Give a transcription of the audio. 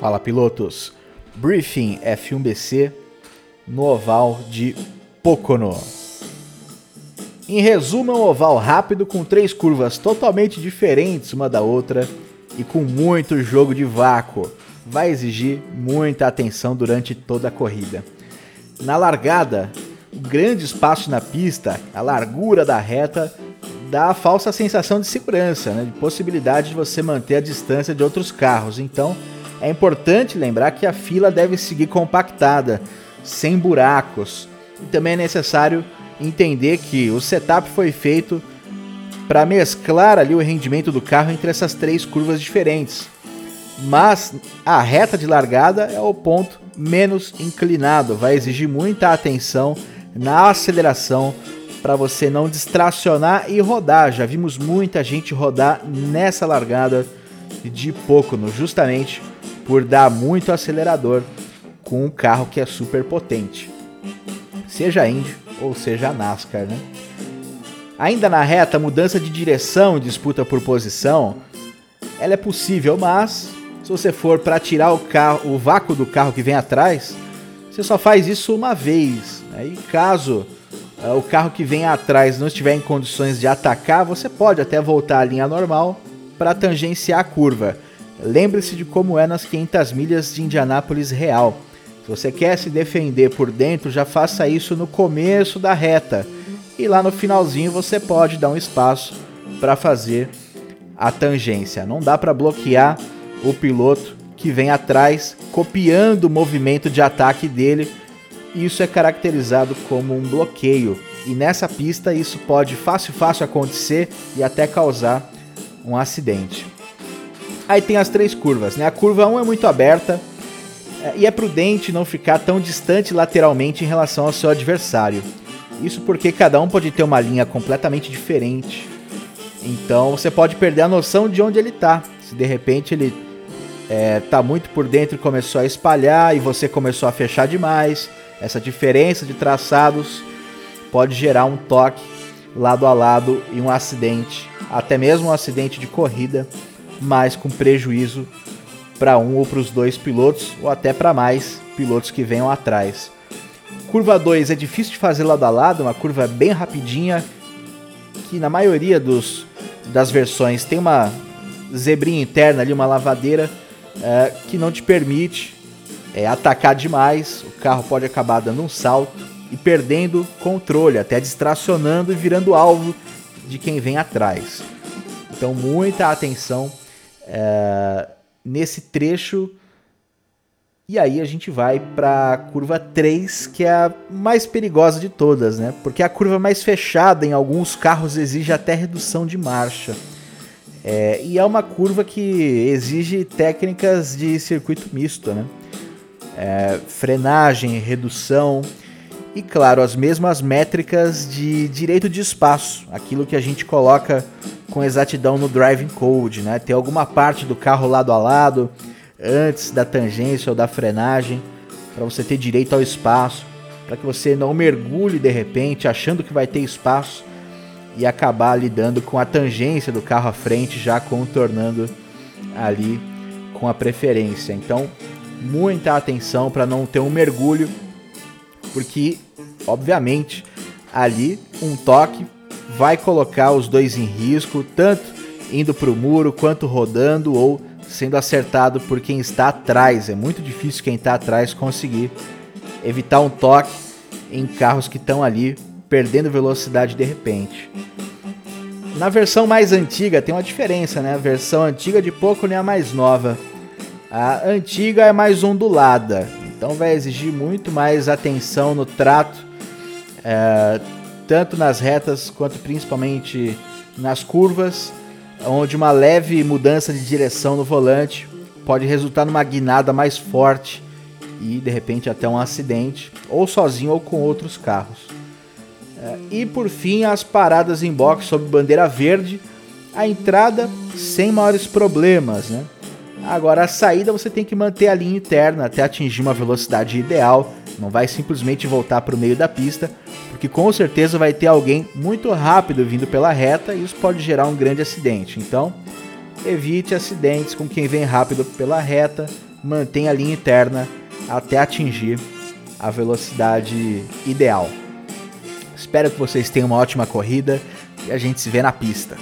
Fala pilotos, Briefing F1BC no oval de Pocono. Em resumo, é um oval rápido com três curvas totalmente diferentes uma da outra e com muito jogo de vácuo. Vai exigir muita atenção durante toda a corrida. Na largada, o grande espaço na pista, a largura da reta, dá a falsa sensação de segurança, né? de possibilidade de você manter a distância de outros carros. Então, é importante lembrar que a fila deve seguir compactada, sem buracos. E também é necessário entender que o setup foi feito para mesclar ali o rendimento do carro entre essas três curvas diferentes. Mas a reta de largada é o ponto menos inclinado, vai exigir muita atenção na aceleração para você não distracionar e rodar. Já vimos muita gente rodar nessa largada de pouco, justamente por dar muito acelerador com um carro que é super potente. Seja Indy ou seja NASCAR, né? Ainda na reta, mudança de direção e disputa por posição, ela é possível, mas se você for para tirar o carro, o vácuo do carro que vem atrás, você só faz isso uma vez. Né? E caso uh, o carro que vem atrás não estiver em condições de atacar, você pode até voltar à linha normal para tangenciar a curva. Lembre-se de como é nas 500 milhas de Indianápolis real. Se você quer se defender por dentro, já faça isso no começo da reta. E lá no finalzinho você pode dar um espaço para fazer a tangência. Não dá para bloquear o piloto que vem atrás, copiando o movimento de ataque dele. Isso é caracterizado como um bloqueio. E nessa pista isso pode fácil fácil acontecer e até causar um acidente. Aí tem as três curvas, né? A curva 1 é muito aberta é, e é prudente não ficar tão distante lateralmente em relação ao seu adversário. Isso porque cada um pode ter uma linha completamente diferente. Então você pode perder a noção de onde ele está. Se de repente ele é, tá muito por dentro e começou a espalhar e você começou a fechar demais, essa diferença de traçados pode gerar um toque lado a lado e um acidente, até mesmo um acidente de corrida mas com prejuízo para um ou para os dois pilotos, ou até para mais pilotos que venham atrás. Curva 2 é difícil de fazer lado a lado, uma curva bem rapidinha, que na maioria dos, das versões tem uma zebrinha interna ali, uma lavadeira, é, que não te permite é, atacar demais, o carro pode acabar dando um salto e perdendo controle, até distracionando e virando alvo de quem vem atrás. Então, muita atenção é, nesse trecho. E aí a gente vai para a curva 3, que é a mais perigosa de todas, né? Porque a curva mais fechada em alguns carros exige até redução de marcha. É, e é uma curva que exige técnicas de circuito misto, né? É, frenagem, redução e, claro, as mesmas métricas de direito de espaço, aquilo que a gente coloca com exatidão no driving code, né? Ter alguma parte do carro lado a lado antes da tangência ou da frenagem para você ter direito ao espaço, para que você não mergulhe de repente achando que vai ter espaço e acabar lidando com a tangência do carro à frente já contornando ali com a preferência. Então, muita atenção para não ter um mergulho, porque obviamente ali um toque vai colocar os dois em risco, tanto indo para o muro quanto rodando ou sendo acertado por quem está atrás. É muito difícil quem está atrás conseguir evitar um toque em carros que estão ali perdendo velocidade de repente. Na versão mais antiga tem uma diferença, né? A versão antiga de pouco nem a mais nova. A antiga é mais ondulada, então vai exigir muito mais atenção no trato. É, tanto nas retas quanto principalmente nas curvas, onde uma leve mudança de direção no volante pode resultar numa guinada mais forte e de repente até um acidente, ou sozinho ou com outros carros. É, e por fim, as paradas em box sob bandeira verde, a entrada sem maiores problemas, né? Agora a saída você tem que manter a linha interna até atingir uma velocidade ideal, não vai simplesmente voltar para o meio da pista, porque com certeza vai ter alguém muito rápido vindo pela reta e isso pode gerar um grande acidente. Então, evite acidentes com quem vem rápido pela reta, mantenha a linha interna até atingir a velocidade ideal. Espero que vocês tenham uma ótima corrida e a gente se vê na pista.